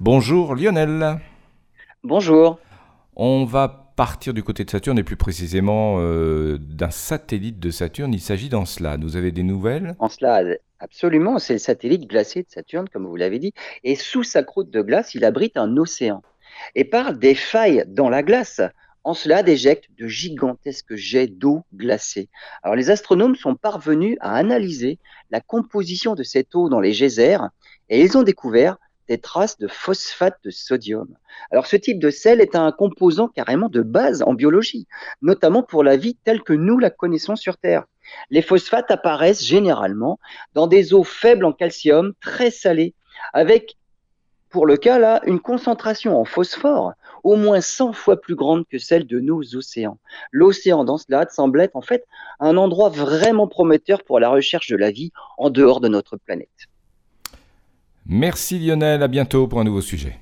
Bonjour Lionel. Bonjour. On va partir du côté de Saturne et plus précisément euh, d'un satellite de Saturne. Il s'agit d'Encelade. Vous avez des nouvelles? Encelade, absolument. C'est le satellite glacé de Saturne, comme vous l'avez dit. Et sous sa croûte de glace, il abrite un océan. Et par des failles dans la glace, Encelade éjecte de gigantesques jets d'eau glacée. Alors les astronomes sont parvenus à analyser la composition de cette eau dans les geysers et ils ont découvert des traces de phosphate de sodium. Alors ce type de sel est un composant carrément de base en biologie, notamment pour la vie telle que nous la connaissons sur Terre. Les phosphates apparaissent généralement dans des eaux faibles en calcium, très salées, avec, pour le cas là, une concentration en phosphore au moins 100 fois plus grande que celle de nos océans. L'océan d'Encelade semble être en fait un endroit vraiment prometteur pour la recherche de la vie en dehors de notre planète. Merci Lionel, à bientôt pour un nouveau sujet.